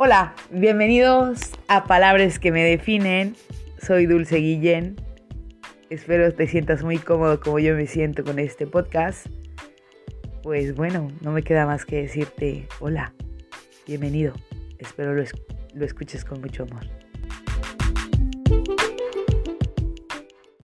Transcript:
Hola, bienvenidos a Palabras que me definen. Soy Dulce Guillén. Espero te sientas muy cómodo como yo me siento con este podcast. Pues bueno, no me queda más que decirte hola, bienvenido. Espero lo, lo escuches con mucho amor.